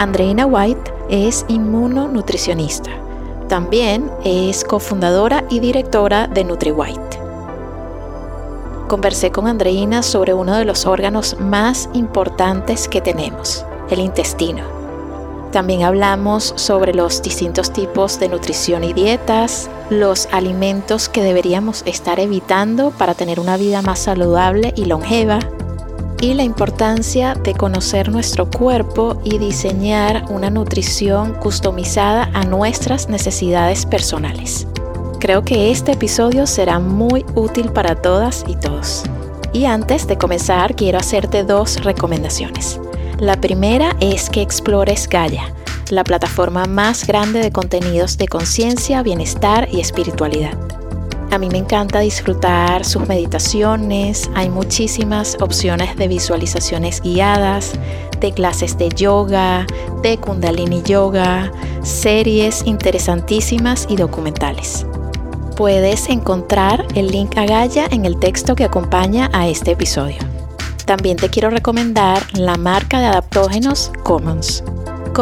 Andreina White es inmunonutricionista. También es cofundadora y directora de NutriWhite. Conversé con Andreina sobre uno de los órganos más importantes que tenemos, el intestino. También hablamos sobre los distintos tipos de nutrición y dietas, los alimentos que deberíamos estar evitando para tener una vida más saludable y longeva, y la importancia de conocer nuestro cuerpo y diseñar una nutrición customizada a nuestras necesidades personales. Creo que este episodio será muy útil para todas y todos. Y antes de comenzar quiero hacerte dos recomendaciones. La primera es que explores Gaia, la plataforma más grande de contenidos de conciencia, bienestar y espiritualidad. A mí me encanta disfrutar sus meditaciones, hay muchísimas opciones de visualizaciones guiadas, de clases de yoga, de kundalini yoga, series interesantísimas y documentales. Puedes encontrar el link a Gaia en el texto que acompaña a este episodio. También te quiero recomendar la marca de adaptógenos Commons.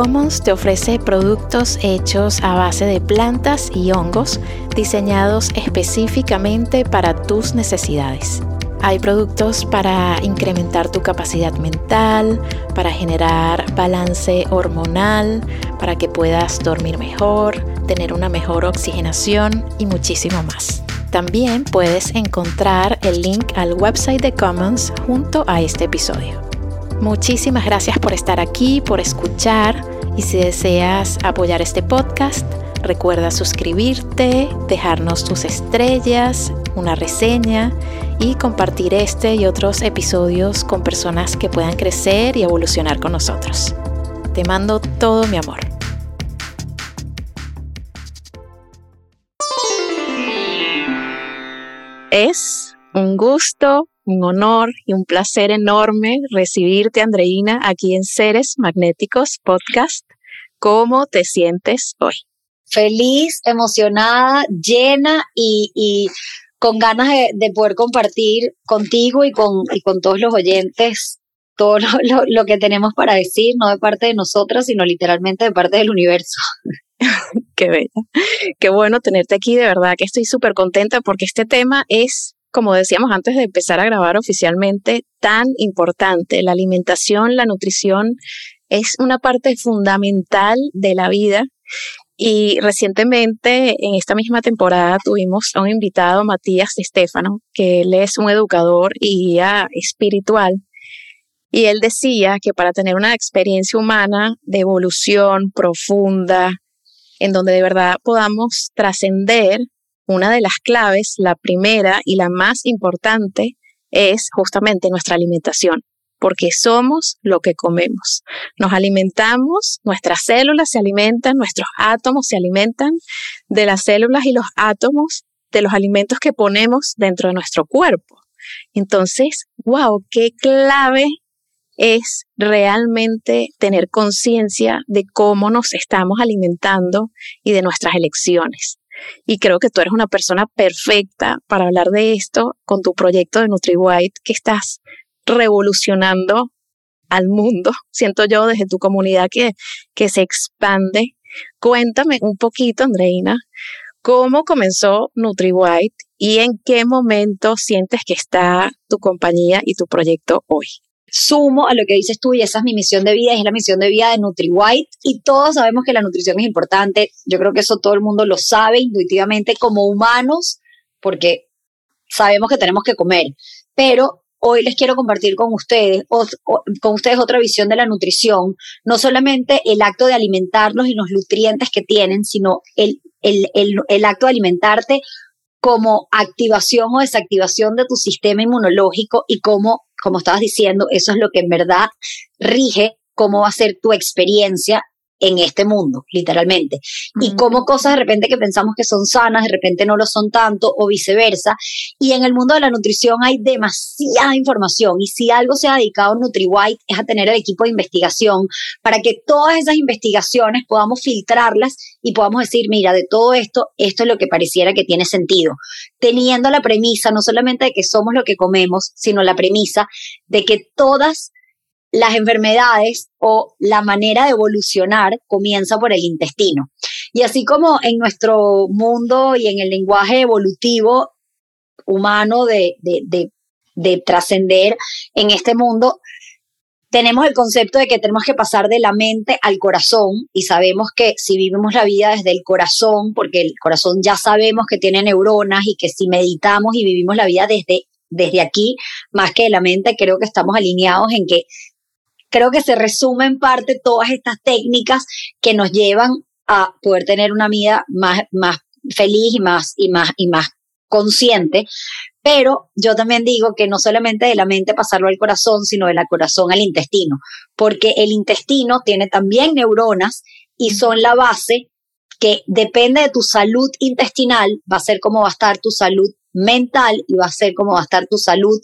Commons te ofrece productos hechos a base de plantas y hongos diseñados específicamente para tus necesidades. Hay productos para incrementar tu capacidad mental, para generar balance hormonal, para que puedas dormir mejor, tener una mejor oxigenación y muchísimo más. También puedes encontrar el link al website de Commons junto a este episodio. Muchísimas gracias por estar aquí, por escuchar y si deseas apoyar este podcast, recuerda suscribirte, dejarnos tus estrellas, una reseña y compartir este y otros episodios con personas que puedan crecer y evolucionar con nosotros. Te mando todo mi amor. Es un gusto un honor y un placer enorme recibirte, Andreina, aquí en Seres Magnéticos Podcast. ¿Cómo te sientes hoy? Feliz, emocionada, llena y, con ganas de, poder compartir contigo y con, con todos los oyentes todo lo, lo, que tenemos para decir, no de parte de nosotras, sino literalmente de parte del universo. Qué bella. Qué bueno tenerte aquí, de verdad que estoy súper contenta porque este tema es como decíamos antes de empezar a grabar oficialmente, tan importante. La alimentación, la nutrición es una parte fundamental de la vida. Y recientemente, en esta misma temporada, tuvimos a un invitado, Matías Estefano, que él es un educador y guía espiritual. Y él decía que para tener una experiencia humana de evolución profunda, en donde de verdad podamos trascender una de las claves, la primera y la más importante, es justamente nuestra alimentación, porque somos lo que comemos. Nos alimentamos, nuestras células se alimentan, nuestros átomos se alimentan de las células y los átomos de los alimentos que ponemos dentro de nuestro cuerpo. Entonces, wow, qué clave es realmente tener conciencia de cómo nos estamos alimentando y de nuestras elecciones. Y creo que tú eres una persona perfecta para hablar de esto con tu proyecto de NutriWhite que estás revolucionando al mundo, siento yo, desde tu comunidad que, que se expande. Cuéntame un poquito, Andreina, cómo comenzó NutriWhite y en qué momento sientes que está tu compañía y tu proyecto hoy sumo a lo que dices tú y esa es mi misión de vida, es la misión de vida de NutriWhite. Y todos sabemos que la nutrición es importante, yo creo que eso todo el mundo lo sabe intuitivamente como humanos porque sabemos que tenemos que comer, pero hoy les quiero compartir con ustedes, con ustedes otra visión de la nutrición, no solamente el acto de alimentarlos y los nutrientes que tienen, sino el, el, el, el acto de alimentarte como activación o desactivación de tu sistema inmunológico y cómo como estabas diciendo, eso es lo que en verdad rige cómo va a ser tu experiencia en este mundo, literalmente. Y como cosas de repente que pensamos que son sanas, de repente no lo son tanto o viceversa. Y en el mundo de la nutrición hay demasiada información y si algo se ha dedicado NutriWhite es a tener el equipo de investigación para que todas esas investigaciones podamos filtrarlas y podamos decir, mira, de todo esto, esto es lo que pareciera que tiene sentido. Teniendo la premisa no solamente de que somos lo que comemos, sino la premisa de que todas las enfermedades o la manera de evolucionar comienza por el intestino. Y así como en nuestro mundo y en el lenguaje evolutivo humano de, de trascender en este mundo, tenemos el concepto de que tenemos que pasar de la mente al corazón y sabemos que si vivimos la vida desde el corazón, porque el corazón ya sabemos que tiene neuronas y que si meditamos y vivimos la vida desde, desde aquí, más que de la mente, creo que estamos alineados en que creo que se resume en parte todas estas técnicas que nos llevan a poder tener una vida más, más feliz y más, y más, y más consciente. Pero yo también digo que no solamente de la mente pasarlo al corazón, sino de la corazón al intestino, porque el intestino tiene también neuronas y son la base que depende de tu salud intestinal, va a ser cómo va a estar tu salud mental y va a ser cómo va a estar tu salud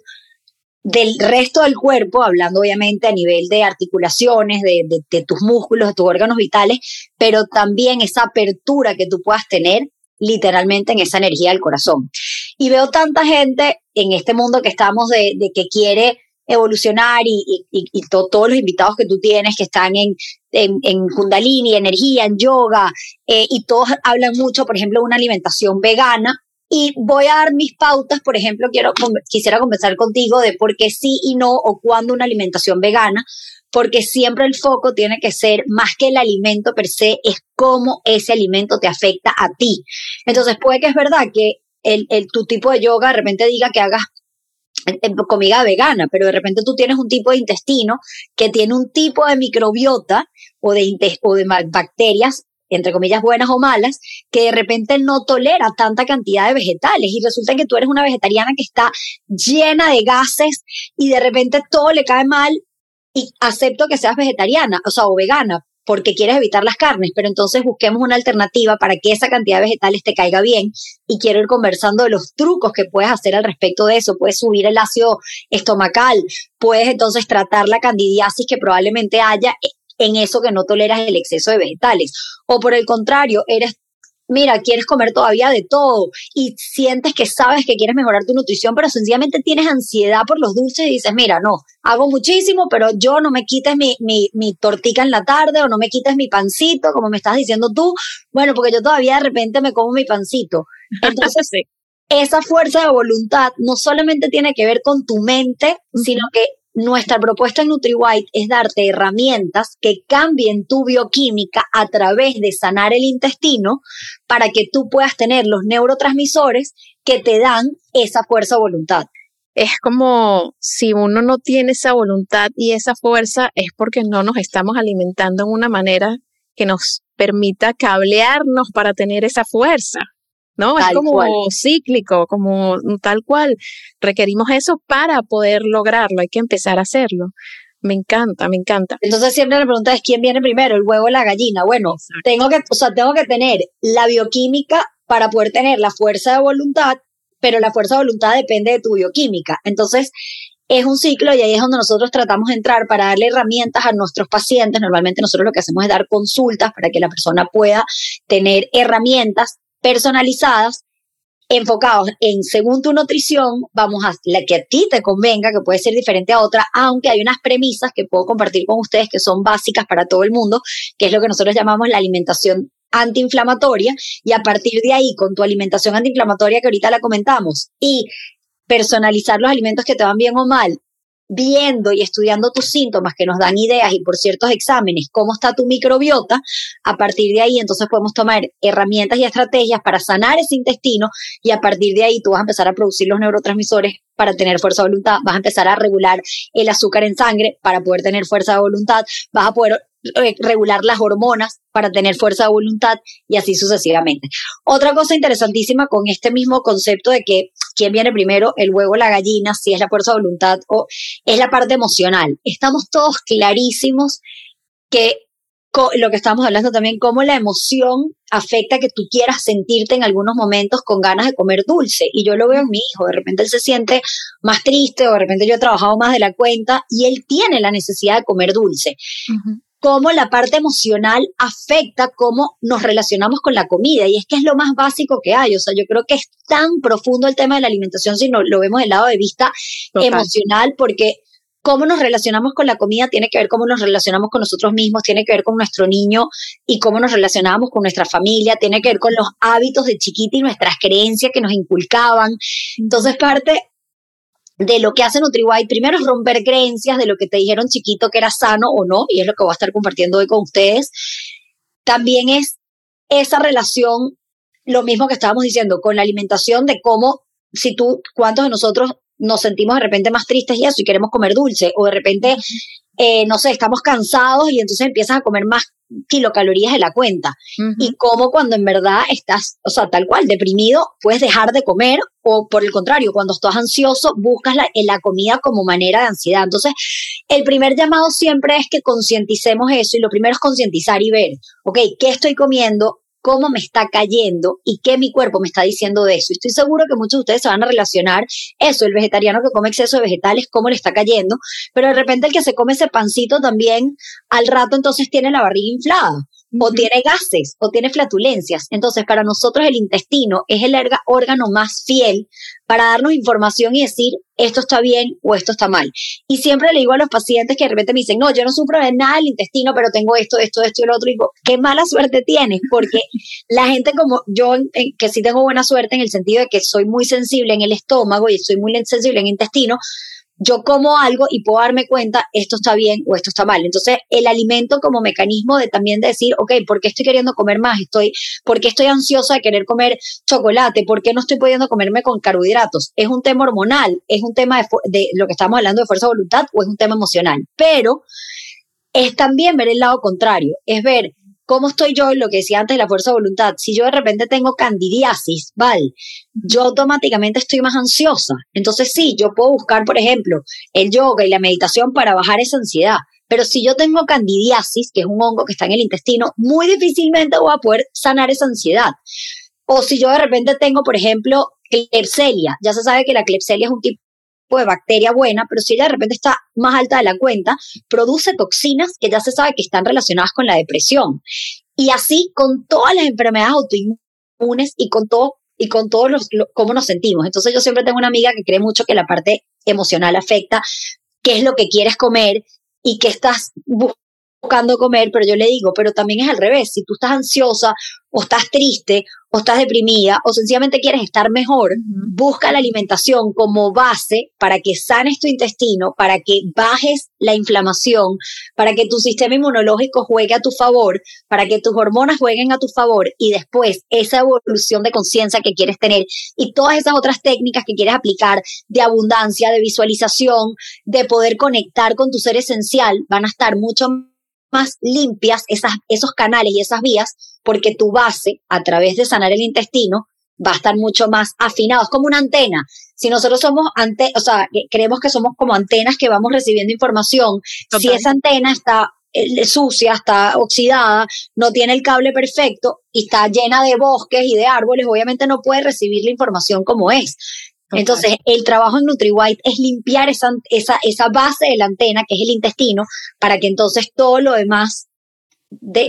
del resto del cuerpo, hablando obviamente a nivel de articulaciones, de, de, tus músculos, de tus órganos vitales, pero también esa apertura que tú puedas tener literalmente en esa energía del corazón. Y veo tanta gente en este mundo que estamos de, de que quiere evolucionar y, y, y todos los invitados que tú tienes que están en, en, en Kundalini, energía, en yoga, eh, y todos hablan mucho, por ejemplo, de una alimentación vegana, y voy a dar mis pautas, por ejemplo, quiero, quisiera conversar contigo de por qué sí y no o cuándo una alimentación vegana, porque siempre el foco tiene que ser más que el alimento per se, es cómo ese alimento te afecta a ti. Entonces puede que es verdad que el, tu tipo de yoga de repente diga que hagas eh, eh, comida vegana, pero de repente tú tienes un tipo de intestino que tiene un tipo de microbiota o de, o de bacterias entre comillas, buenas o malas, que de repente no tolera tanta cantidad de vegetales. Y resulta que tú eres una vegetariana que está llena de gases y de repente todo le cae mal y acepto que seas vegetariana, o sea, o vegana, porque quieres evitar las carnes, pero entonces busquemos una alternativa para que esa cantidad de vegetales te caiga bien. Y quiero ir conversando de los trucos que puedes hacer al respecto de eso. Puedes subir el ácido estomacal, puedes entonces tratar la candidiasis que probablemente haya en eso que no toleras el exceso de vegetales. O por el contrario, eres mira, quieres comer todavía de todo y sientes que sabes que quieres mejorar tu nutrición, pero sencillamente tienes ansiedad por los dulces y dices, mira, no, hago muchísimo, pero yo no me quites mi, mi, mi tortica en la tarde o no me quites mi pancito, como me estás diciendo tú. Bueno, porque yo todavía de repente me como mi pancito. Entonces, esa fuerza de voluntad no solamente tiene que ver con tu mente, sino que nuestra propuesta en NutriWhite es darte herramientas que cambien tu bioquímica a través de sanar el intestino para que tú puedas tener los neurotransmisores que te dan esa fuerza o voluntad. Es como si uno no tiene esa voluntad y esa fuerza es porque no nos estamos alimentando en una manera que nos permita cablearnos para tener esa fuerza. ¿No? es como cíclico, como tal cual. Requerimos eso para poder lograrlo, hay que empezar a hacerlo. Me encanta, me encanta. Entonces siempre la pregunta es quién viene primero, el huevo o la gallina. Bueno, tengo que, o sea, tengo que tener la bioquímica para poder tener la fuerza de voluntad, pero la fuerza de voluntad depende de tu bioquímica. Entonces, es un ciclo y ahí es donde nosotros tratamos de entrar para darle herramientas a nuestros pacientes. Normalmente nosotros lo que hacemos es dar consultas para que la persona pueda tener herramientas personalizadas, enfocados en según tu nutrición, vamos a la que a ti te convenga, que puede ser diferente a otra, aunque hay unas premisas que puedo compartir con ustedes que son básicas para todo el mundo, que es lo que nosotros llamamos la alimentación antiinflamatoria y a partir de ahí con tu alimentación antiinflamatoria que ahorita la comentamos y personalizar los alimentos que te van bien o mal viendo y estudiando tus síntomas que nos dan ideas y por ciertos exámenes cómo está tu microbiota, a partir de ahí entonces podemos tomar herramientas y estrategias para sanar ese intestino y a partir de ahí tú vas a empezar a producir los neurotransmisores para tener fuerza de voluntad, vas a empezar a regular el azúcar en sangre para poder tener fuerza de voluntad, vas a poder eh, regular las hormonas para tener fuerza de voluntad y así sucesivamente. Otra cosa interesantísima con este mismo concepto de que quién viene primero, el huevo o la gallina, si es la fuerza de voluntad o es la parte emocional. Estamos todos clarísimos que lo que estamos hablando también, cómo la emoción afecta que tú quieras sentirte en algunos momentos con ganas de comer dulce. Y yo lo veo en mi hijo, de repente él se siente más triste o de repente yo he trabajado más de la cuenta y él tiene la necesidad de comer dulce. Cómo la parte emocional afecta cómo nos relacionamos con la comida. Y es que es lo más básico que hay. O sea, yo creo que es tan profundo el tema de la alimentación si no lo vemos del lado de vista emocional, porque cómo nos relacionamos con la comida tiene que ver cómo nos relacionamos con nosotros mismos, tiene que ver con nuestro niño y cómo nos relacionamos con nuestra familia, tiene que ver con los hábitos de chiquita y nuestras creencias que nos inculcaban. Entonces, parte de lo que hace NutriWhite, primero es romper creencias de lo que te dijeron chiquito que era sano o no, y es lo que voy a estar compartiendo hoy con ustedes. También es esa relación, lo mismo que estábamos diciendo, con la alimentación, de cómo, si tú, cuántos de nosotros nos sentimos de repente más tristes y eso y queremos comer dulce o de repente, eh, no sé, estamos cansados y entonces empiezas a comer más kilocalorías de la cuenta. Y como cuando en verdad estás, o sea, tal cual, deprimido, puedes dejar de comer o por el contrario, cuando estás ansioso, buscas la, la comida como manera de ansiedad. Entonces, el primer llamado siempre es que concienticemos eso y lo primero es concientizar y ver, ok, ¿qué estoy comiendo? Cómo me está cayendo y qué mi cuerpo me está diciendo de eso. Estoy seguro que muchos de ustedes se van a relacionar eso, el vegetariano que come exceso de vegetales, cómo le está cayendo, pero de repente el que se come ese pancito también al rato entonces tiene la barriga inflada o tiene gases o tiene flatulencias. Entonces, para nosotros el intestino es el órgano más fiel para darnos información y decir esto está bien o esto está mal. Y siempre le digo a los pacientes que de repente me dicen, no, yo no sufro de nada del intestino, pero tengo esto, esto, esto y lo otro. Y digo, qué mala suerte tienes, porque la gente como yo, que sí tengo buena suerte en el sentido de que soy muy sensible en el estómago y soy muy sensible en el intestino, yo como algo y puedo darme cuenta, esto está bien o esto está mal. Entonces, el alimento como mecanismo de también decir, ok, ¿por qué estoy queriendo comer más? Estoy, ¿Por qué estoy ansiosa de querer comer chocolate? ¿Por qué no estoy pudiendo comerme con carbohidratos? ¿Es un tema hormonal? ¿Es un tema de, de lo que estamos hablando de fuerza de voluntad o es un tema emocional? Pero es también ver el lado contrario, es ver ¿Cómo estoy yo en lo que decía antes de la fuerza de voluntad? Si yo de repente tengo candidiasis, ¿vale? Yo automáticamente estoy más ansiosa. Entonces sí, yo puedo buscar, por ejemplo, el yoga y la meditación para bajar esa ansiedad. Pero si yo tengo candidiasis, que es un hongo que está en el intestino, muy difícilmente voy a poder sanar esa ansiedad. O si yo de repente tengo, por ejemplo, Klebsiella. Ya se sabe que la Klebsiella es un tipo de bacteria buena, pero si ella de repente está más alta de la cuenta, produce toxinas que ya se sabe que están relacionadas con la depresión. Y así con todas las enfermedades autoinmunes y con todo y con todos los, cómo nos sentimos. Entonces yo siempre tengo una amiga que cree mucho que la parte emocional afecta qué es lo que quieres comer y qué estás buscando comer, pero yo le digo, pero también es al revés, si tú estás ansiosa o estás triste o estás deprimida o sencillamente quieres estar mejor, busca la alimentación como base para que sanes tu intestino, para que bajes la inflamación, para que tu sistema inmunológico juegue a tu favor, para que tus hormonas jueguen a tu favor y después esa evolución de conciencia que quieres tener y todas esas otras técnicas que quieres aplicar de abundancia, de visualización, de poder conectar con tu ser esencial, van a estar mucho más limpias esas, esos canales y esas vías porque tu base, a través de sanar el intestino, va a estar mucho más afinado. Es como una antena. Si nosotros somos ante, o sea, creemos que somos como antenas que vamos recibiendo información, si esa antena está eh, sucia, está oxidada, no tiene el cable perfecto y está llena de bosques y de árboles, obviamente no puede recibir la información como es. Entonces, el trabajo en NutriWhite es limpiar esa, esa, esa base de la antena, que es el intestino, para que entonces todo lo demás de,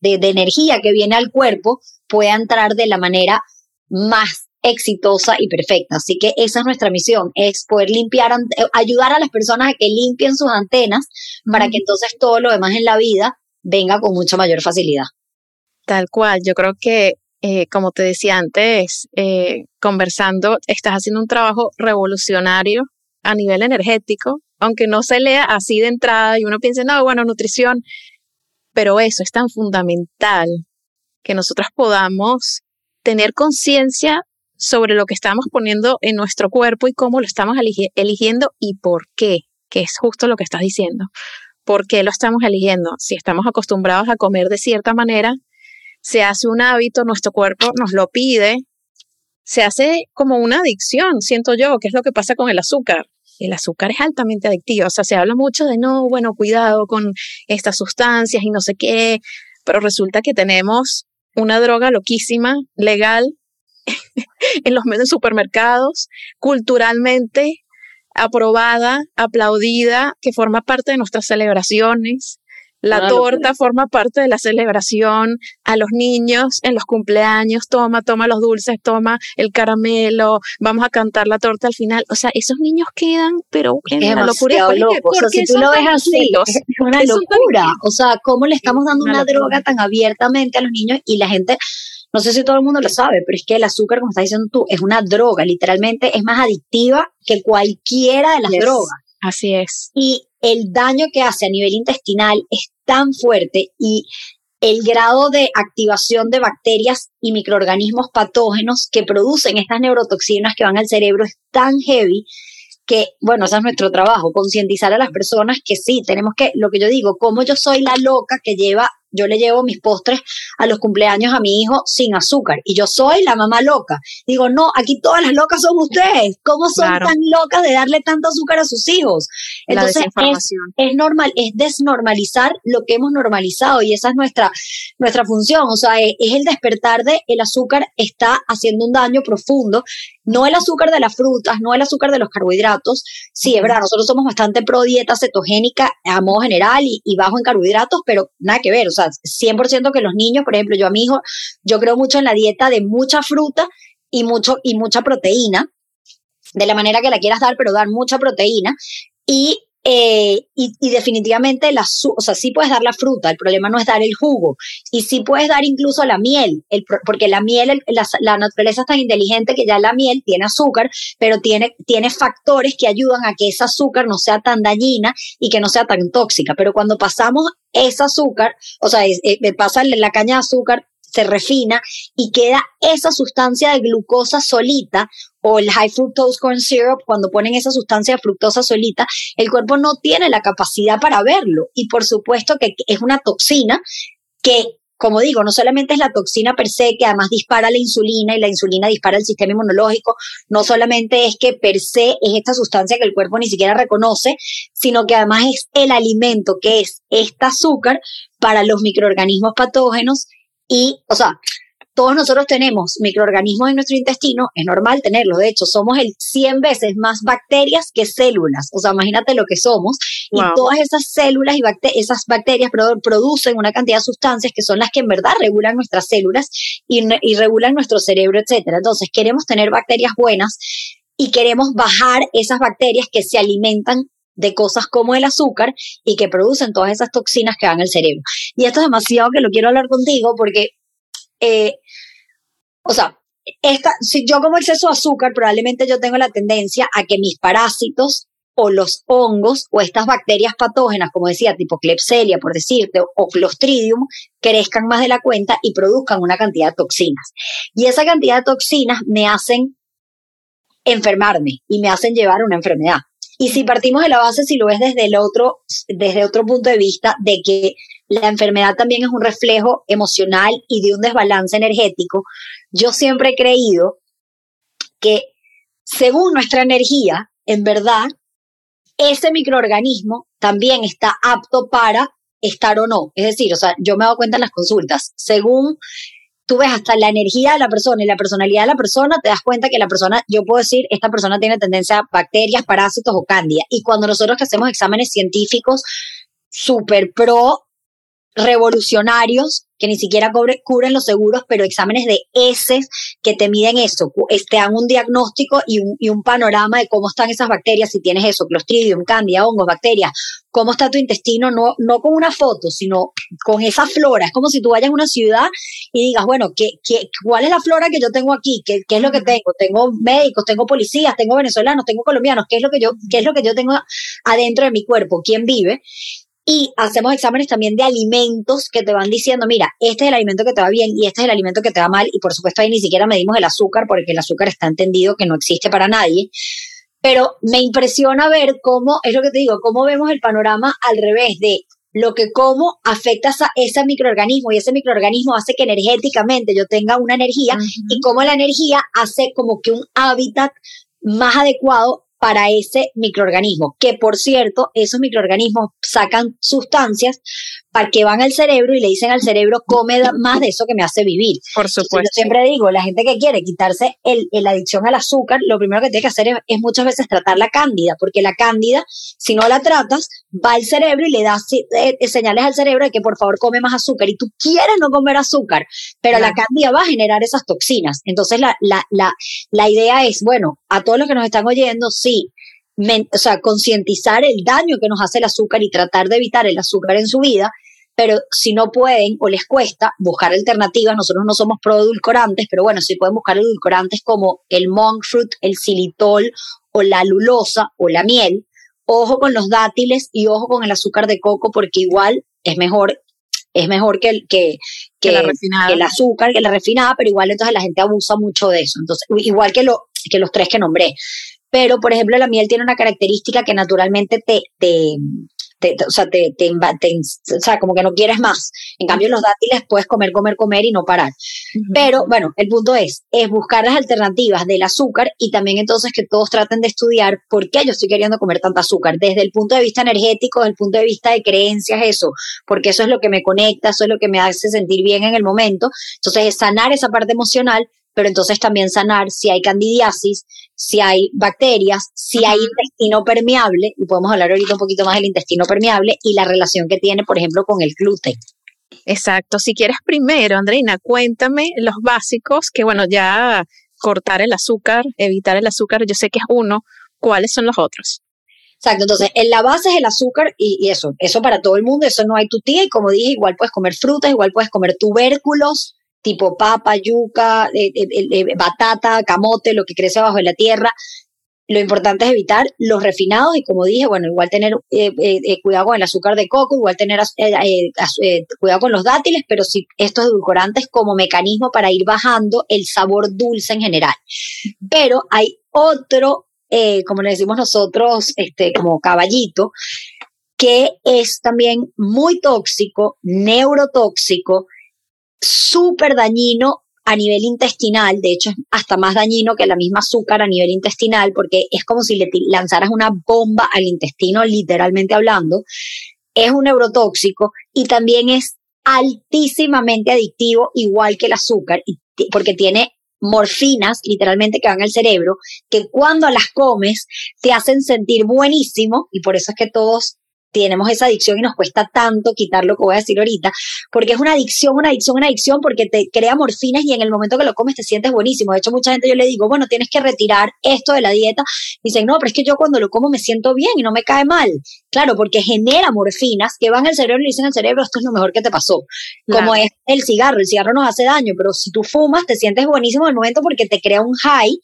de, de, energía que viene al cuerpo pueda entrar de la manera más exitosa y perfecta. Así que esa es nuestra misión, es poder limpiar, ayudar a las personas a que limpien sus antenas para que entonces todo lo demás en la vida venga con mucha mayor facilidad. Tal cual, yo creo que, eh, como te decía antes, eh, conversando, estás haciendo un trabajo revolucionario a nivel energético, aunque no se lea así de entrada y uno piense, no, bueno, nutrición, pero eso es tan fundamental que nosotros podamos tener conciencia sobre lo que estamos poniendo en nuestro cuerpo y cómo lo estamos eligiendo y por qué, que es justo lo que estás diciendo. ¿Por qué lo estamos eligiendo? Si estamos acostumbrados a comer de cierta manera, se hace un hábito, nuestro cuerpo nos lo pide, se hace como una adicción, siento yo, que es lo que pasa con el azúcar. el azúcar es altamente adictivo. O sea, se habla mucho de no, bueno, cuidado con estas sustancias y no sé qué, pero resulta que tenemos una droga loquísima, legal, en los medios supermercados, culturalmente aprobada, aplaudida, que forma parte de nuestras celebraciones, la torta forma parte de la celebración a los niños en los cumpleaños, toma, toma los dulces, toma el caramelo, vamos a cantar la torta al final. O sea, esos niños quedan, pero en la locura. O sea, si tú lo ves así, es una locura. O sea, ¿cómo le estamos dando una, droga tan abiertamente a los niños y la gente no sé si todo el mundo lo sabe, pero es que el azúcar, como estás diciendo tú, es una droga, literalmente es más adictiva que cualquiera de las drogas. Así es. Y el daño que hace a nivel intestinal es tan fuerte y el grado de activación de bacterias y microorganismos patógenos que producen estas neurotoxinas que van al cerebro es tan heavy que, bueno, ese es nuestro trabajo, concientizar a las personas que sí, tenemos que, lo que yo digo, como yo soy la loca que lleva yo le llevo mis postres a los cumpleaños a mi hijo sin azúcar y yo soy la mamá loca. Digo, no, aquí todas las locas son ustedes. ¿Cómo son tan locas de darle tanto azúcar a sus hijos? Entonces, es, normal, es desnormalizar lo que hemos normalizado y esa es nuestra, nuestra función. O sea, es, el despertar de el azúcar está haciendo un daño profundo. No el azúcar de las frutas, no el azúcar de los carbohidratos. Sí, es verdad, nosotros somos bastante pro dieta cetogénica a modo general y, y bajo en carbohidratos, pero nada que ver. O sea, 100% que los niños, por ejemplo, yo a mi hijo, yo creo mucho en la dieta de mucha fruta y, mucho, y mucha proteína, de la manera que la quieras dar, pero dar mucha proteína. Y eh, y, definitivamente la, o sea, sí puedes dar la fruta, el problema no es dar el jugo. Y sí puedes dar incluso la miel, el, porque la miel, la, naturaleza es tan inteligente que ya la miel tiene azúcar, pero tiene, tiene factores que ayudan a que ese azúcar no sea tan dañina y que no sea tan tóxica. Pero cuando pasamos ese azúcar, o sea, pasa la caña de azúcar se refina y queda esa sustancia de glucosa solita o el high fructose corn syrup, cuando ponen esa sustancia de fructosa solita, el cuerpo no tiene la capacidad para verlo. Y por supuesto que es una toxina que como digo, no solamente es la toxina per se que además dispara la insulina y la insulina dispara el sistema inmunológico, no solamente es que per se es esta sustancia que el cuerpo ni siquiera reconoce, sino que además es el alimento que es este azúcar para los microorganismos patógenos y, o sea, todos nosotros tenemos microorganismos en nuestro intestino, es normal tenerlos, de hecho, somos el 100 veces más bacterias que células, o sea, imagínate lo que somos, y todas esas células y esas bacterias producen una cantidad de sustancias que son las que en verdad regulan nuestras células y, y regulan nuestro cerebro, etcétera. Entonces, queremos tener bacterias buenas y queremos bajar esas bacterias que se alimentan de cosas como el azúcar y que producen todas esas toxinas que van al cerebro. Y esto es demasiado que lo quiero hablar contigo porque eh, o sea, esta, si yo como exceso de azúcar, probablemente yo tengo la tendencia a que mis parásitos o los hongos o estas bacterias patógenas, como decía, tipo Klebsiella, por decirte, o Clostridium, crezcan más de la cuenta y produzcan una cantidad de toxinas. Y esa cantidad de toxinas me hacen enfermarme y me hacen llevar una enfermedad. Y si partimos de la base, si lo ves desde el otro, desde otro punto de vista, de que la enfermedad también es un reflejo emocional y de un desbalance energético, yo siempre he creído que según nuestra energía, en verdad, ese microorganismo también está apto para estar o no. Es decir, o sea, yo me he dado cuenta en las consultas, según tú ves hasta la energía de la persona y la personalidad de la persona, te das cuenta que la persona, yo puedo decir, esta persona tiene tendencia a bacterias, parásitos o cándida. Y cuando nosotros hacemos exámenes científicos super pro revolucionarios que ni siquiera cubren los seguros, pero exámenes de heces que te miden eso, te dan un diagnóstico y un, y un, panorama de cómo están esas bacterias, si tienes eso, clostridium, candida, hongos, bacterias, cómo está tu intestino, no, no con una foto, sino con esa flora. Es como si tú vayas a una ciudad y digas, bueno, ¿qué, qué, cuál es la flora que yo tengo aquí? ¿Qué, ¿Qué, es lo que tengo? Tengo médicos, tengo policías, tengo venezolanos, tengo colombianos, ¿qué es lo que yo, qué es lo que yo tengo adentro de mi cuerpo? ¿Quién vive? Y hacemos exámenes también de alimentos que te van diciendo, mira, este es el alimento que te va bien y este es el alimento que te va mal. Y por supuesto ahí ni siquiera medimos el azúcar porque el azúcar está entendido que no existe para nadie. Pero me impresiona ver cómo, es lo que te digo, cómo vemos el panorama al revés de lo que como afecta a ese microorganismo y ese microorganismo hace que energéticamente yo tenga una energía y cómo la energía hace como que un hábitat más adecuado para ese microorganismo, que por cierto, esos microorganismos sacan sustancias para que van al cerebro y le dicen al cerebro, come más de eso que me hace vivir. Por supuesto. yo siempre digo, la gente que quiere quitarse el, la adicción al azúcar, lo primero que tiene que hacer es, muchas veces tratar la cándida, porque la cándida, si no la tratas, va al cerebro y le das eh, eh, señales al cerebro de que por favor come más azúcar. Y tú quieres no comer azúcar, pero la cándida va a generar esas toxinas. Entonces la, la, la, la idea es, bueno, a todos los que nos están oyendo, sí, o sea, concientizar el daño que nos hace el azúcar y tratar de evitar el azúcar en su vida, pero si no pueden o les cuesta buscar alternativas, nosotros no somos pro edulcorantes, pero bueno, si pueden buscar edulcorantes como el monk fruit, el xilitol o la lulosa o la miel, ojo con los dátiles y ojo con el azúcar de coco porque igual es mejor es mejor que, el, que, que, la el azúcar, que la refinada, pero igual entonces la gente abusa mucho de eso. Entonces, igual que, lo, que los tres que nombré. Pero, por ejemplo, la miel tiene una característica que naturalmente te, te, o, sea, te, te, o sea, como que no quieres más. En cambio, los dátiles puedes comer, comer, comer y no parar. Pero bueno, el punto es, es buscar las alternativas del azúcar y también entonces que todos traten de estudiar por qué yo estoy queriendo comer tanta azúcar, desde el punto de vista energético, desde el punto de vista de creencias, eso, porque eso es lo que me conecta, eso es lo que me hace sentir bien en el momento. Entonces, es sanar esa parte emocional, pero entonces también sanar si hay candidiasis, si hay bacterias, si hay intestino permeable, y podemos hablar ahorita un poquito más del intestino permeable y la relación que tiene, por ejemplo, con el gluten. Exacto. Si quieres primero, Andreina, cuéntame los básicos, que bueno, ya cortar el azúcar, evitar el azúcar, yo sé que es uno, ¿cuáles son los otros? Exacto, entonces en la base es el azúcar y, y, eso, eso para todo el mundo, eso no hay tu tía y como dije, igual puedes comer frutas, igual puedes comer tubérculos, tipo papa, yuca, eh, eh, eh, batata, camote, lo que crece abajo de la tierra. Lo importante es evitar los refinados y como dije, bueno, igual tener cuidado con el azúcar de coco, igual tener cuidado con los dátiles, pero sí estos edulcorantes como mecanismo para ir bajando el sabor dulce en general. Pero hay otro, como le decimos nosotros, este, como caballito, que es también muy tóxico, neurotóxico, súper dañino a nivel intestinal, de hecho es hasta más dañino que la misma azúcar a nivel intestinal, porque es como si le lanzaras una bomba al intestino, literalmente hablando. Es un neurotóxico y también es altísimamente adictivo, igual que el azúcar, porque tiene morfinas, literalmente, que van al cerebro, que cuando las comes te hacen sentir buenísimo, y por eso es que todos tenemos esa adicción y nos cuesta tanto quitar lo que voy a decir ahorita, porque es una adicción, una adicción, una adicción, porque te crea morfinas y en el momento que lo comes te sientes buenísimo. De hecho, mucha gente yo le digo, bueno, tienes que retirar esto de la dieta. dicen, no, pero es que yo cuando lo como me siento bien y no me cae mal. Claro, porque genera morfinas que van al cerebro y dicen al cerebro, esto es lo mejor que te pasó. Como es el cigarro, el cigarro nos hace daño, pero si tú fumas te sientes buenísimo en el momento porque te crea un high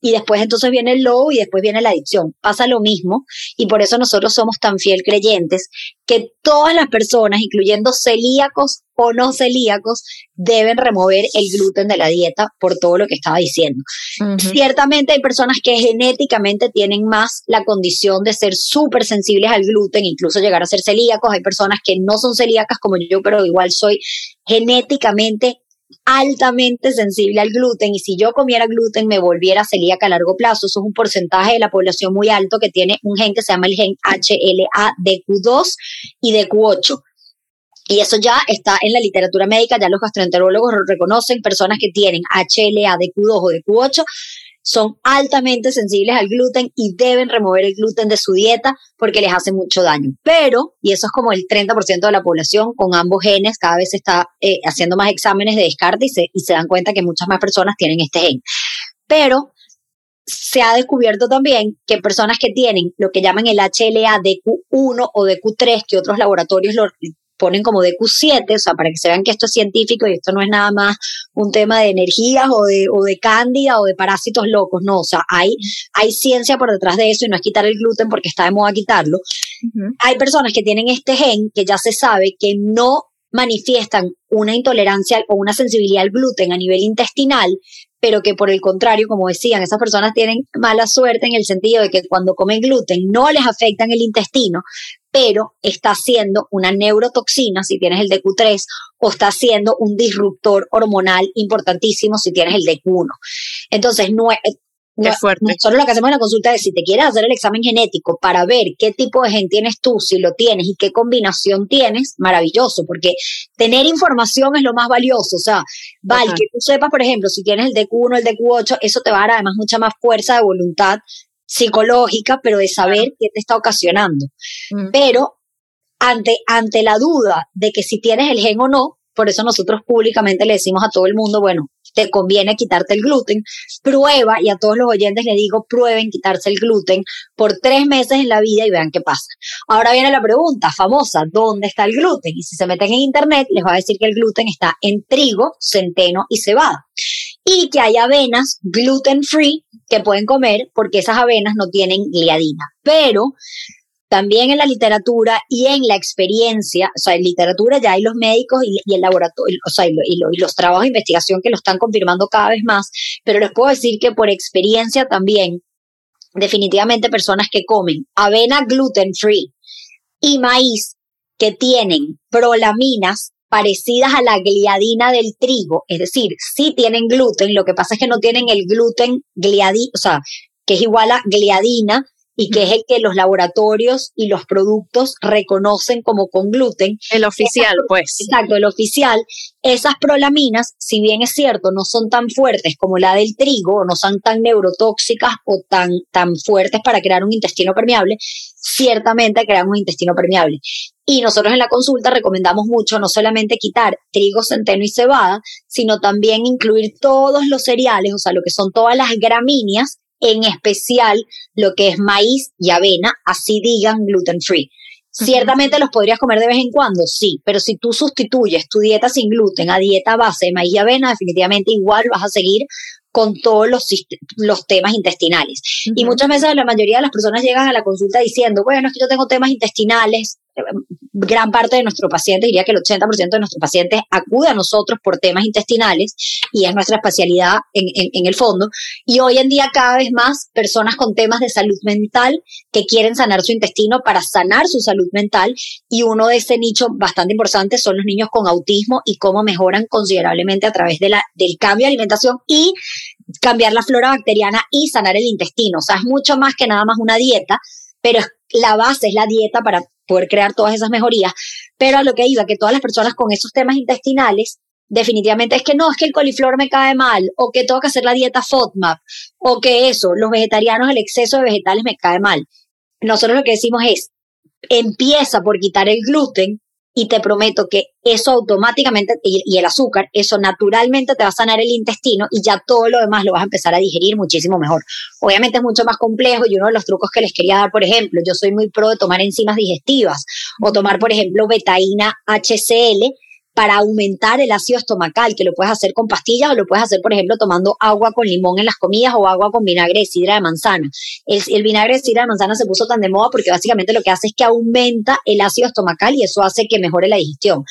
y después entonces viene el low y después viene la adicción. Pasa lo mismo y por eso nosotros somos tan fiel creyentes que todas las personas, incluyendo celíacos o no celíacos, deben remover el gluten de la dieta por todo lo que estaba diciendo. Ciertamente hay personas que genéticamente tienen más la condición de ser súper sensibles al gluten, incluso llegar a ser celíacos. Hay personas que no son celíacas como yo, pero igual soy genéticamente altamente sensible al gluten y si yo comiera gluten me volviera celíaca a largo plazo. Eso es un porcentaje de la población muy alto que tiene un gen que se llama el gen HLA-DQ2 y DQ8. Y eso ya está en la literatura médica, ya los gastroenterólogos reconocen personas que tienen HLA-DQ2 o DQ8 son altamente sensibles al gluten y deben remover el gluten de su dieta porque les hace mucho daño. Pero, y eso es como el 30% de la población con ambos genes, cada vez se está eh, haciendo más exámenes de descarte y se, y se dan cuenta que muchas más personas tienen este gen. Pero se ha descubierto también que personas que tienen lo que llaman el HLA DQ1 o DQ3, que otros laboratorios lo ponen como de Q7, o sea, para que se vean que esto es científico y esto no es nada más un tema de energías o de, o de cándida o de parásitos locos, no, o sea, hay, hay ciencia por detrás de eso y no es quitar el gluten porque está de moda quitarlo. Hay personas que tienen este gen que ya se sabe que no manifiestan una intolerancia o una sensibilidad al gluten a nivel intestinal, pero que por el contrario, como decían, esas personas tienen mala suerte en el sentido de que cuando comen gluten no les afecta en el intestino, pero está siendo una neurotoxina si tienes el DQ3 o está siendo un disruptor hormonal importantísimo si tienes el DQ1. Entonces, no, fuerte. Nosotros lo que hacemos en la consulta es si te quieres hacer el examen genético para ver qué tipo de gen tienes tú, si lo tienes y qué combinación tienes, maravilloso, porque tener información es lo más valioso. O sea, vale, que tú sepas, por ejemplo, si tienes el DQ1, el DQ8, eso te va a dar además mucha más fuerza de voluntad psicológica, pero de saber qué te está ocasionando. Mm. Pero ante, ante la duda de que si tienes el gen o no, por eso nosotros públicamente le decimos a todo el mundo, bueno, te conviene quitarte el gluten, prueba, y a todos los oyentes le digo, prueben quitarse el gluten por tres meses en la vida y vean qué pasa. Ahora viene la pregunta famosa, ¿dónde está el gluten? Y si se meten en internet, les va a decir que el gluten está en trigo, centeno y cebada. Y que hay avenas gluten free que pueden comer porque esas avenas no tienen gliadina. Pero también en la literatura y en la experiencia, o sea, en literatura ya hay los médicos y, el laboratorio, o sea, y, los trabajos de investigación que lo están confirmando cada vez más, pero les puedo decir que por experiencia también, definitivamente personas que comen avena gluten free y maíz que tienen prolaminas parecidas a la gliadina del trigo, es decir, sí tienen gluten, lo que pasa es que no tienen el gluten gliadina, o sea, que es igual a gliadina, y que es el que los laboratorios y los productos reconocen como con gluten. El oficial, pues. Exacto, el oficial. Esas prolaminas, si bien es cierto, no son tan fuertes como la del trigo, no son tan neurotóxicas o tan, tan fuertes para crear un intestino permeable, ciertamente crean un intestino permeable. Y nosotros en la consulta recomendamos mucho no solamente quitar trigo, centeno y cebada, sino también incluir todos los cereales, o sea, lo que son todas las gramíneas en especial lo que es maíz y avena, así digan gluten free. Ciertamente los podrías comer de vez en cuando, sí, pero si tú sustituyes tu dieta sin gluten a dieta base de maíz y avena, definitivamente igual vas a seguir con todos los, los temas intestinales. Y muchas veces la mayoría de las personas llegan a la consulta diciendo, bueno, es que yo tengo temas intestinales, gran parte de nuestros pacientes, diría que el 80% de nuestros pacientes acude a nosotros por temas intestinales y es nuestra especialidad en, el fondo. Y hoy en día cada vez más personas con temas de salud mental que quieren sanar su intestino para sanar su salud mental y uno de ese nicho bastante importante son los niños con autismo y cómo mejoran considerablemente a través de la, del cambio de alimentación y cambiar la flora bacteriana y sanar el intestino. O sea, es mucho más que nada más una dieta, pero la base es la dieta para poder crear todas esas mejorías, pero a lo que iba, que todas las personas con esos temas intestinales, definitivamente es que no, es que el coliflor me cae mal, o que tengo que hacer la dieta FODMAP, o que eso, los vegetarianos, el exceso de vegetales me cae mal. Nosotros lo que decimos es, empieza por quitar el gluten, y te prometo que eso automáticamente, y, el azúcar, eso naturalmente te va a sanar el intestino y ya todo lo demás lo vas a empezar a digerir muchísimo mejor. Obviamente es mucho más complejo y uno de los trucos que les quería dar, por ejemplo, yo soy muy pro de tomar enzimas digestivas o tomar, por ejemplo, betaína HCl, para aumentar el ácido estomacal, que lo puedes hacer con pastillas o lo puedes hacer, por ejemplo, tomando agua con limón en las comidas o agua con vinagre de sidra de manzana. El, vinagre de sidra de manzana se puso tan de moda porque básicamente lo que hace es que aumenta el ácido estomacal y eso hace que mejore la digestión.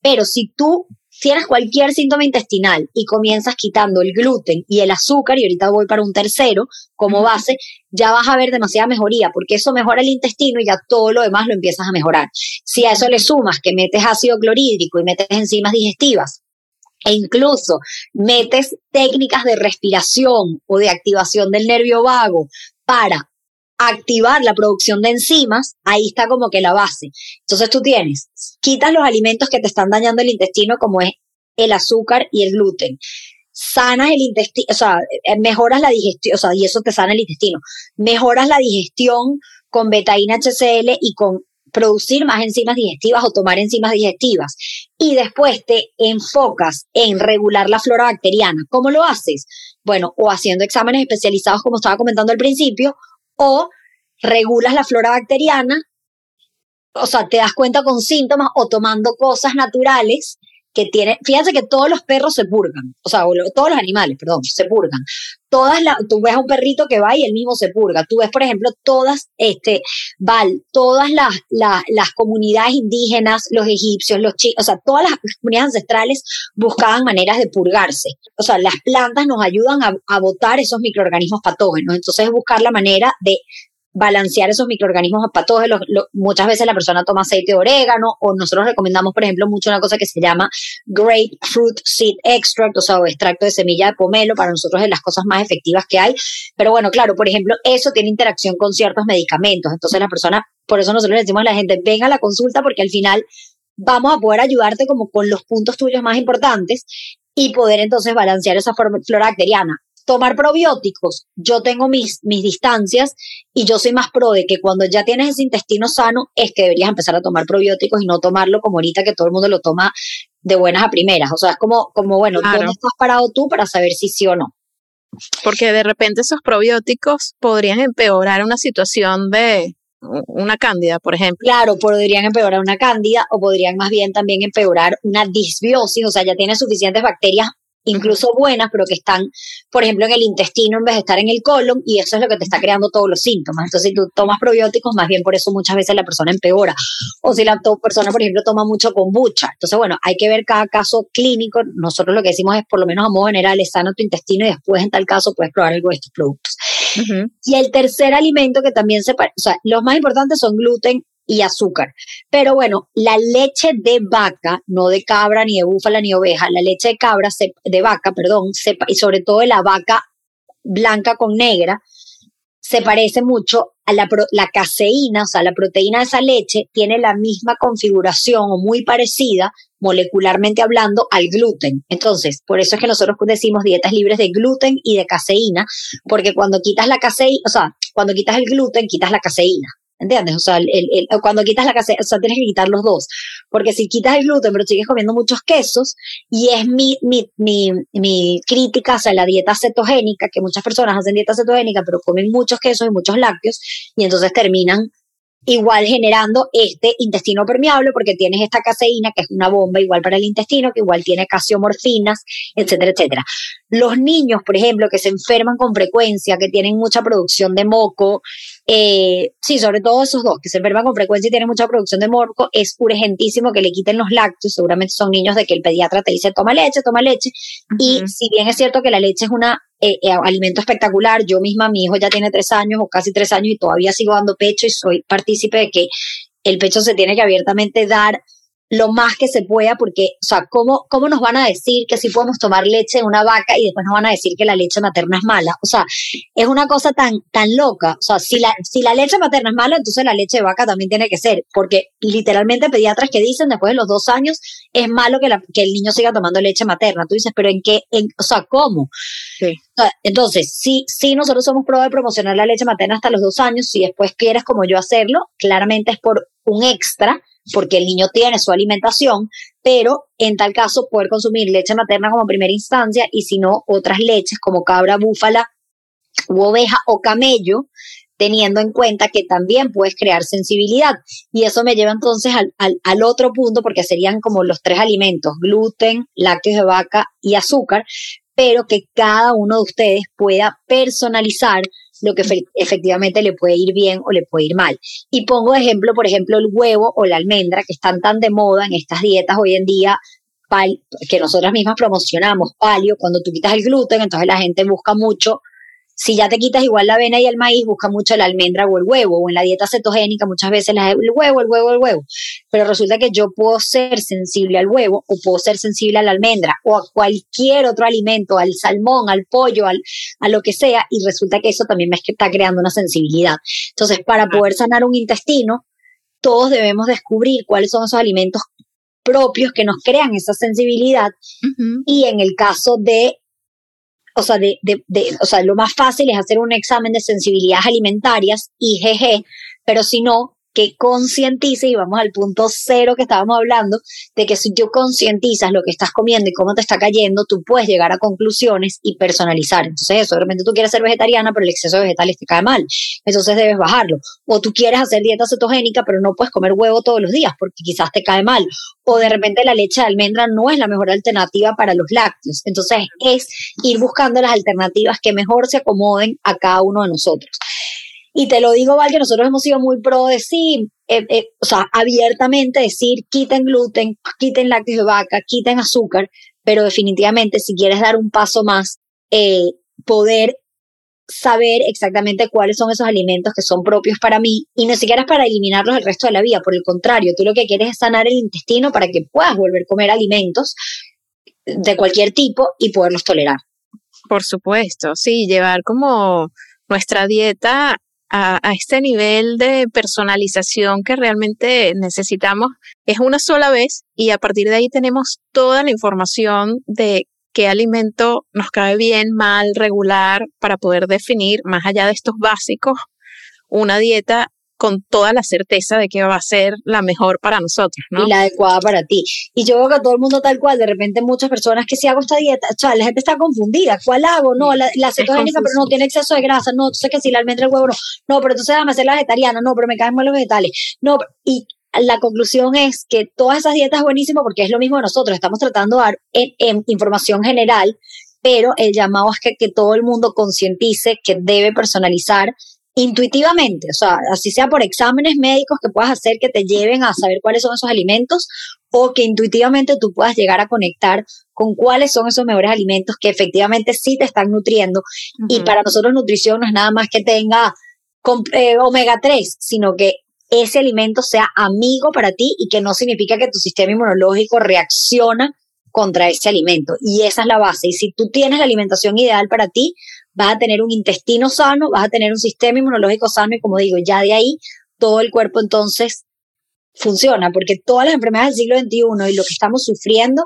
Pero si tú tienes cualquier síntoma intestinal y comienzas quitando el gluten y el azúcar, y ahorita voy para un tercero como base, ya vas a ver demasiada mejoría, porque eso mejora el intestino y ya todo lo demás lo empiezas a mejorar. Si a eso le sumas que metes ácido clorhídrico y metes enzimas digestivas, e incluso metes técnicas de respiración o de activación del nervio vago para activar la producción de enzimas, ahí está como que la base. Entonces tú tienes, quitas los alimentos que te están dañando el intestino, como es el azúcar y el gluten. Sanas el intestino, o sea, eh, mejoras la digestión, o sea, y eso te sana el intestino. Mejoras la digestión con betaína HCl y con producir más enzimas digestivas o tomar enzimas digestivas. Y después te enfocas en regular la flora bacteriana. ¿Cómo lo haces? Bueno, o haciendo exámenes especializados, como estaba comentando al principio, o regulas la flora bacteriana, o sea, te das cuenta con síntomas o tomando cosas naturales que tienen, fíjense que todos los perros se purgan, o sea, todos los animales, perdón, se purgan. Todas la, tú ves a un perrito que va y él mismo se purga. Tú ves, por ejemplo, todas, este, Val, todas las, las, comunidades indígenas, los egipcios, los chicos, o sea, todas las comunidades ancestrales buscaban maneras de purgarse. O sea, las plantas nos ayudan a, a botar esos microorganismos patógenos. Entonces, es buscar la manera de balancear esos microorganismos patógenos. muchas veces la persona toma aceite de orégano o nosotros recomendamos, por ejemplo, mucho una cosa que se llama grapefruit seed extract, o sea, o extracto de semilla de pomelo, para nosotros es las cosas más efectivas que hay. Pero bueno, claro, por ejemplo, eso tiene interacción con ciertos medicamentos. Entonces la persona, por eso nosotros le decimos a la gente, venga a la consulta porque al final vamos a poder ayudarte como con los puntos tuyos más importantes y poder entonces balancear esa flora bacteriana tomar probióticos, yo tengo mis, mis distancias y yo soy más pro de que cuando ya tienes ese intestino sano es que deberías empezar a tomar probióticos y no tomarlo como ahorita que todo el mundo lo toma de buenas a primeras. O sea, es como, como bueno, ¿dónde estás parado tú para saber si sí o no? Porque de repente esos probióticos podrían empeorar una situación de una cándida, por ejemplo. Claro, podrían empeorar una cándida o podrían más bien también empeorar una disbiosis, o sea, ya tiene suficientes bacterias incluso buenas, pero que están, por ejemplo, en el intestino en vez de estar en el colon, y eso es lo que te está creando todos los síntomas. Entonces, si tú tomas probióticos, más bien por eso muchas veces la persona empeora. O si la persona, por ejemplo, toma mucho kombucha. Entonces, bueno, hay que ver cada caso clínico. Nosotros lo que decimos es, por lo menos a modo general, es sano tu intestino y después, en tal caso, puedes probar algo de estos productos. Y el tercer alimento que también se, o sea, los más importantes son gluten y azúcar. Pero bueno, la leche de vaca, no de cabra, ni de búfala, ni oveja, la leche de cabra, de vaca, perdón, y sobre todo de la vaca blanca con negra, se parece mucho a la, la caseína, o sea, la proteína de esa leche tiene la misma configuración o muy parecida, molecularmente hablando, al gluten. Entonces, por eso es que nosotros decimos dietas libres de gluten y de caseína, porque cuando quitas la caseína, o sea, cuando quitas el gluten, quitas la caseína. ¿Entiendes? O sea, el, el, cuando quitas la caseína, o sea, tienes que quitar los dos. Porque si quitas el gluten, pero sigues comiendo muchos quesos, y es mi, mi, mi, mi crítica hacia la dieta cetogénica, que muchas personas hacen dieta cetogénica, pero comen muchos quesos y muchos lácteos, y entonces terminan igual generando este intestino permeable porque tienes esta caseína que es una bomba igual para el intestino, que igual tiene casiomorfinas, etcétera, etcétera. Los niños, por ejemplo, que se enferman con frecuencia, que tienen mucha producción de moco, eh, sí, sobre todo esos dos, que se enferman con frecuencia y tienen mucha producción de moco, es urgentísimo que le quiten los lácteos, seguramente son niños de que el pediatra te dice toma leche, toma leche, y si bien es cierto que la leche es una eh, eh, alimento espectacular. Yo misma, mi hijo ya tiene tres años o casi tres años y todavía sigo dando pecho y soy partícipe de que el pecho se tiene que abiertamente dar lo más que se pueda, porque, o sea, ¿cómo, ¿cómo nos van a decir que sí podemos tomar leche de una vaca y después nos van a decir que la leche materna es mala? O sea, es una cosa tan, tan loca. O sea, si la, si la leche materna es mala, entonces la leche de vaca también tiene que ser, porque literalmente pediatras que dicen después de los dos años es malo que, la, que el niño siga tomando leche materna. Tú dices, pero ¿en qué? En, o sea, ¿cómo? Sí. entonces, sí, sí, nosotros somos pro de promocionar la leche materna hasta los dos años. Si después quieres, como yo, hacerlo, claramente es por un extra porque el niño tiene su alimentación, pero en tal caso poder consumir leche materna como primera instancia y si no otras leches como cabra, búfala u oveja o camello, teniendo en cuenta que también puedes crear sensibilidad. Y eso me lleva entonces al, al, otro punto, porque serían como los tres alimentos, gluten, lácteos de vaca y azúcar, pero que cada uno de ustedes pueda personalizar lo que efectivamente le puede ir bien o le puede ir mal. Y pongo de ejemplo, por ejemplo, el huevo o la almendra, que están tan de moda en estas dietas hoy en día, que nosotras mismas promocionamos, palio, cuando tú quitas el gluten, entonces la gente busca mucho si ya te quitas igual la avena y el maíz, busca mucho la almendra o el huevo, o en la dieta cetogénica muchas veces el huevo, el huevo, el huevo. Pero resulta que yo puedo ser sensible al huevo o puedo ser sensible a la almendra o a cualquier otro alimento, al salmón, al pollo, al, a lo que sea, y resulta que eso también me está creando una sensibilidad. Entonces, para poder sanar un intestino, todos debemos descubrir cuáles son esos alimentos propios que nos crean esa sensibilidad. Y en el caso de o sea, de, de, de, o sea, lo más fácil es hacer un examen de sensibilidades alimentarias, IgG, pero si no, que concientice, y vamos al punto cero que estábamos hablando, de que si tú concientizas lo que estás comiendo y cómo te está cayendo, tú puedes llegar a conclusiones y personalizar. Entonces, eso, de repente tú quieres ser vegetariana, pero el exceso de vegetales te cae mal. Entonces debes bajarlo. O tú quieres hacer dieta cetogénica, pero no puedes comer huevo todos los días porque quizás te cae mal. O de repente la leche de almendra no es la mejor alternativa para los lácteos. Entonces, es ir buscando las alternativas que mejor se acomoden a cada uno de nosotros. Y te lo digo, Val, que nosotros hemos sido muy pro de sí, eh, eh, o sea, abiertamente decir, quiten gluten, quiten lácteos de vaca, quiten azúcar, pero definitivamente si quieres dar un paso más, eh, poder saber exactamente cuáles son esos alimentos que son propios para mí y no siquiera es para eliminarlos el resto de la vida, por el contrario, tú lo que quieres es sanar el intestino para que puedas volver a comer alimentos de cualquier tipo y poderlos tolerar. Por supuesto, sí, llevar como nuestra dieta a, a, este nivel de personalización que realmente necesitamos es una sola vez y a partir de ahí tenemos toda la información de qué alimento nos cae bien, mal, regular, para poder definir, más allá de estos básicos, una dieta con toda la certeza de que va a ser la mejor para nosotros, ¿no? Y la adecuada para ti. Y yo veo que todo el mundo tal cual, de repente muchas personas que si hago esta dieta, o sea, la gente está confundida, ¿cuál hago? No, la, la cetogénica, pero no tiene exceso de grasa, no, entonces que si la almendra el huevo no, no, pero entonces déjame hacer la vegetariana, no, pero me caen mal los vegetales, no, y la conclusión es que todas esas dietas es buenísimo porque es lo mismo de nosotros, estamos tratando de dar en, información general, pero el llamado es que, que todo el mundo concientice que debe personalizar intuitivamente, o sea, así sea por exámenes médicos que puedas hacer que te lleven a saber cuáles son esos alimentos o que intuitivamente tú puedas llegar a conectar con cuáles son esos mejores alimentos que efectivamente sí te están nutriendo. Y para nosotros nutrición no es nada más que tenga eh, omega 3, sino que ese alimento sea amigo para ti y que no significa que tu sistema inmunológico reacciona contra ese alimento. Y esa es la base. Y si tú tienes la alimentación ideal para ti, vas a tener un intestino sano, vas a tener un sistema inmunológico sano y como digo, ya de ahí todo el cuerpo entonces funciona, porque todas las enfermedades del siglo XXI y lo que estamos sufriendo,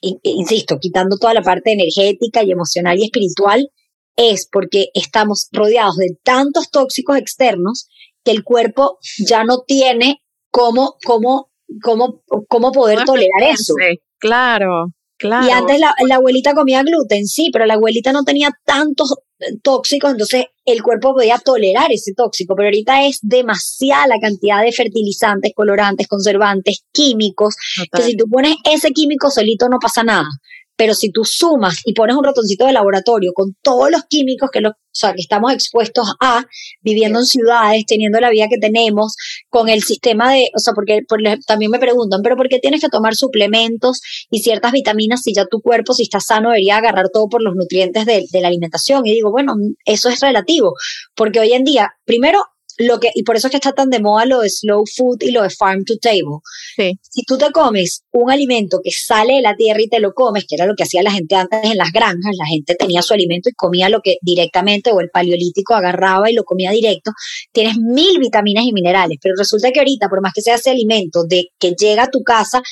insisto, quitando toda la parte energética y emocional y espiritual, es porque estamos rodeados de tantos tóxicos externos que el cuerpo ya no tiene cómo, cómo, cómo, cómo poder tolerar eso. Claro, claro. Y antes la, la, abuelita comía gluten, sí, pero la abuelita no tenía tantos tóxicos, entonces el cuerpo podía tolerar ese tóxico, pero ahorita es demasiada la cantidad de fertilizantes, colorantes, conservantes, químicos, que si tú pones ese químico solito no pasa nada. Pero si tú sumas y pones un ratoncito de laboratorio con todos los químicos que, lo, o sea, que estamos expuestos a, viviendo en ciudades, teniendo la vida que tenemos, con el sistema de, o sea, porque, también me preguntan, pero ¿por qué tienes que tomar suplementos y ciertas vitaminas si ya tu cuerpo, si está sano, debería agarrar todo por los nutrientes de, de la alimentación? Y digo, bueno, eso es relativo, porque hoy en día, primero, lo que, y por eso es que está tan de moda lo de slow food y lo de farm to table. Si tú te comes un alimento que sale de la tierra y te lo comes, que era lo que hacía la gente antes en las granjas, la gente tenía su alimento y comía lo que directamente, o el paleolítico agarraba y lo comía directo, tienes mil vitaminas y minerales, pero resulta que ahorita, por más que sea ese alimento de que llega a tu casa,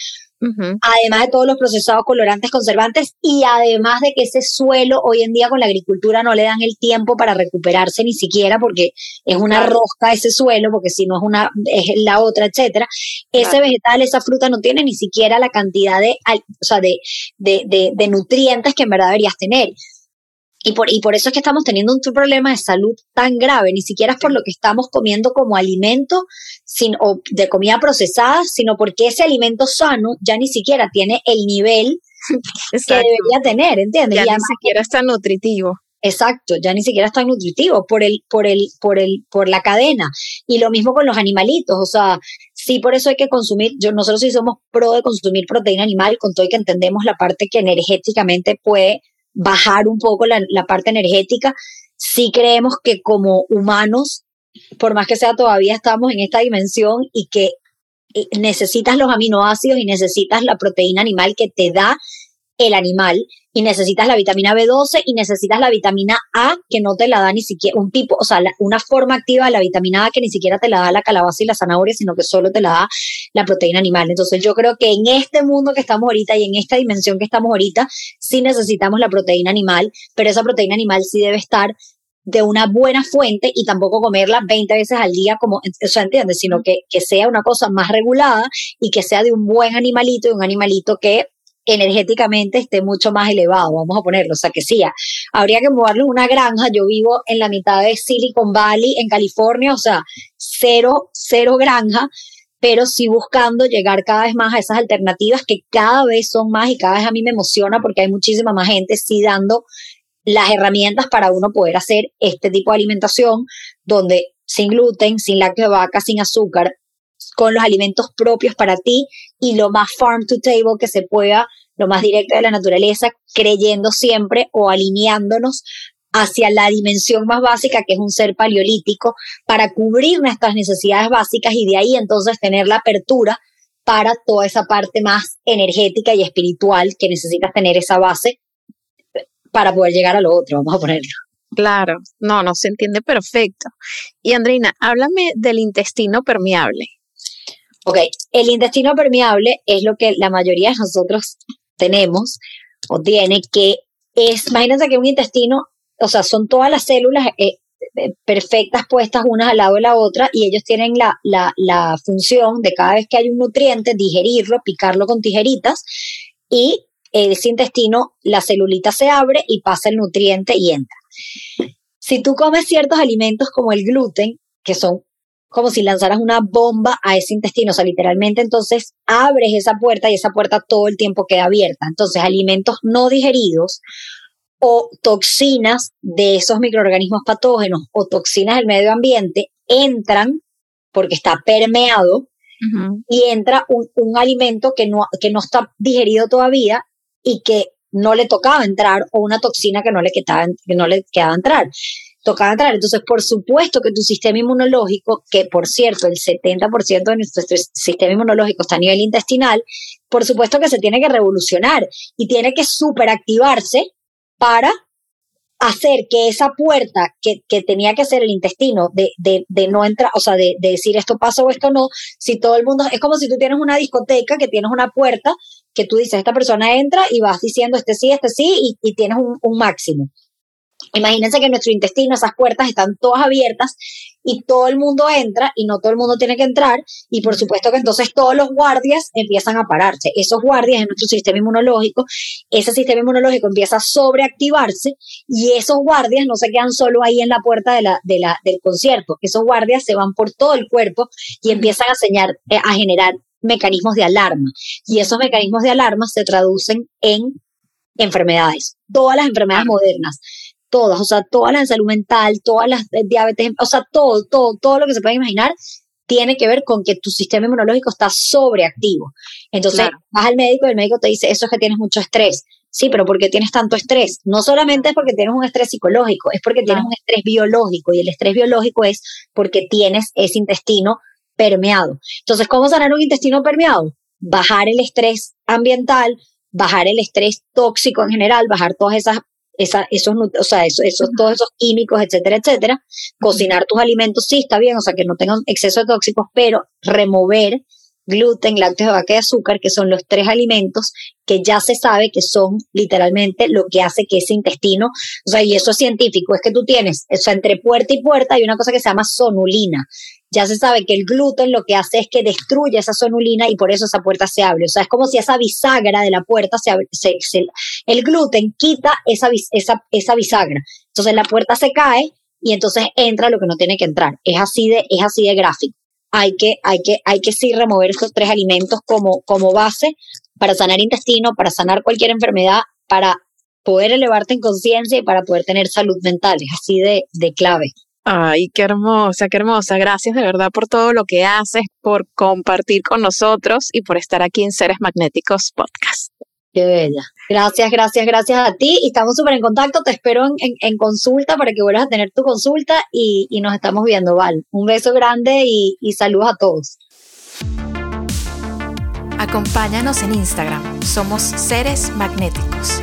además de todos los procesados colorantes conservantes y además de que ese suelo hoy en día con la agricultura no le dan el tiempo para recuperarse ni siquiera porque es una rosca ese suelo, porque si no es una es la otra, etcétera. Ese vegetal, esa fruta no tiene ni siquiera la cantidad de, o sea, de, de, de, de nutrientes que en verdad deberías tener. Y por, y por eso es que estamos teniendo un problema de salud tan grave, ni siquiera es por lo que estamos comiendo como alimento sin, o de comida procesada, sino porque ese alimento sano ya ni siquiera tiene el nivel que debería tener, ¿entiendes? Ya ni siquiera es tan nutritivo. Exacto, ya ni siquiera es tan nutritivo por el, por el, por el, por la cadena. Y lo mismo con los animalitos, o sea, sí por eso hay que consumir, yo, nosotros sí somos pro de consumir proteína animal, con todo y que entendemos la parte que energéticamente puede bajar un poco la, parte energética, sí creemos que como humanos, por más que sea todavía estamos en esta dimensión y que eh, necesitas los aminoácidos y necesitas la proteína animal que te da el animal y necesitas la vitamina B12 y necesitas la vitamina A que no te la da ni siquiera un tipo, o sea, una forma activa de la vitamina A que ni siquiera te la da la calabaza y la zanahoria, sino que solo te la da la proteína animal. Entonces yo creo que en este mundo que estamos ahorita y en esta dimensión que estamos ahorita, sí necesitamos la proteína animal, pero esa proteína animal sí debe estar de una buena fuente y tampoco comerla 20 veces al día, como, o sea, ¿entiendes? Sino que, que sea una cosa más regulada y que sea de un buen animalito y un animalito que energéticamente esté mucho más elevado, vamos a ponerlo. O sea que sí, habría que moverlo una granja. Yo vivo en la mitad de Silicon Valley, en California, o sea, cero, cero granja, pero sí buscando llegar cada vez más a esas alternativas que cada vez son más y cada vez a mí me emociona porque hay muchísima más gente sí dando las herramientas para uno poder hacer este tipo de alimentación donde sin gluten, sin lácteo de vaca, sin azúcar, con los alimentos propios para ti y lo más farm to table que se pueda, lo más directo de la naturaleza, creyendo siempre o alineándonos hacia la dimensión más básica, que es un ser paleolítico, para cubrir nuestras necesidades básicas y de ahí entonces tener la apertura para toda esa parte más energética y espiritual que necesitas tener esa base para poder llegar a lo otro, vamos a ponerlo. Claro, no, no se entiende perfecto. Y Andreina, háblame del intestino permeable. Ok, el intestino permeable es lo que la mayoría de nosotros tenemos o tiene, que es, imagínense que un intestino, o sea, son todas las células eh, eh, perfectas puestas unas al lado de la otra y ellos tienen la, la, la función de cada vez que hay un nutriente, digerirlo, picarlo con tijeritas y ese intestino, la celulita se abre y pasa el nutriente y entra. Si tú comes ciertos alimentos como el gluten, que son como si lanzaras una bomba a ese intestino, o sea, literalmente entonces abres esa puerta y esa puerta todo el tiempo queda abierta. Entonces, alimentos no digeridos o toxinas de esos microorganismos patógenos o toxinas del medio ambiente entran porque está permeado y entra un, un, alimento que no, que no está digerido todavía y que no le tocaba entrar o una toxina que no le quedaba, que no le quedaba entrar. Tocaba entrar. Entonces, por supuesto que tu sistema inmunológico, que por cierto, el 70% de nuestro sistema inmunológico está a nivel intestinal, por supuesto que se tiene que revolucionar y tiene que superactivarse para hacer que esa puerta que, que, tenía que ser el intestino de, de, de no entrar, o sea, de, de, decir esto pasa o esto no, si todo el mundo, es como si tú tienes una discoteca que tienes una puerta que tú dices, esta persona entra y vas diciendo este sí, este sí, y, tienes un máximo. Imagínense que nuestro intestino esas puertas están todas abiertas y todo el mundo entra y no todo el mundo tiene que entrar y por supuesto que entonces todos los guardias empiezan a pararse. Esos guardias en nuestro sistema inmunológico, ese sistema inmunológico empieza a sobreactivarse y esos guardias no se quedan solo ahí en la puerta de la, de la, del concierto, esos guardias se van por todo el cuerpo y empiezan a, eh, a generar mecanismos de alarma. Y esos mecanismos de alarma se traducen en enfermedades, todas las enfermedades modernas todas, o sea, todas las de salud mental, todas las de diabetes, o sea, todo, todo, todo lo que se puede imaginar tiene que ver con que tu sistema inmunológico está sobreactivo. Entonces, vas al médico y el médico te dice, eso es que tienes mucho estrés. Sí, pero ¿por qué tienes tanto estrés? No solamente es porque tienes un estrés psicológico, es porque tienes un estrés biológico y el estrés biológico es porque tienes ese intestino permeado. Entonces, ¿cómo sanar un intestino permeado? Bajar el estrés ambiental, bajar el estrés tóxico en general, bajar todas esas esa, esos, o sea, esos, esos, todos esos químicos, etcétera, etcétera. Cocinar tus alimentos, sí, está bien, o sea, que no tengan exceso de tóxicos, pero remover gluten, lácteos de vaca y azúcar, que son los tres alimentos que ya se sabe que son literalmente lo que hace que ese intestino, o sea, y eso es científico, es que tú tienes, o sea, entre puerta y puerta hay una cosa que se llama sonulina. Ya se sabe que el gluten lo que hace es que destruye esa sonulina y por eso esa puerta se abre. O sea, es como si esa bisagra de la puerta se abre. el gluten quita esa, esa, esa bisagra. Entonces la puerta se cae y entonces entra lo que no tiene que entrar. Es así de, es así de gráfico hay que, hay que, hay que sí remover esos tres alimentos como, como base para sanar intestino, para sanar cualquier enfermedad, para poder elevarte en conciencia y para poder tener salud mental. Es así de, de clave. Ay, qué hermosa, qué hermosa. Gracias de verdad por todo lo que haces, por compartir con nosotros y por estar aquí en Seres Magnéticos Podcast. Qué bella. Gracias, gracias, gracias a ti. Y estamos súper en contacto. Te espero en, en, consulta para que vuelvas a tener tu consulta y, y nos estamos viendo, Val. Un beso grande y, y saludos a todos. Acompáñanos en Instagram. Somos Seres Magnéticos.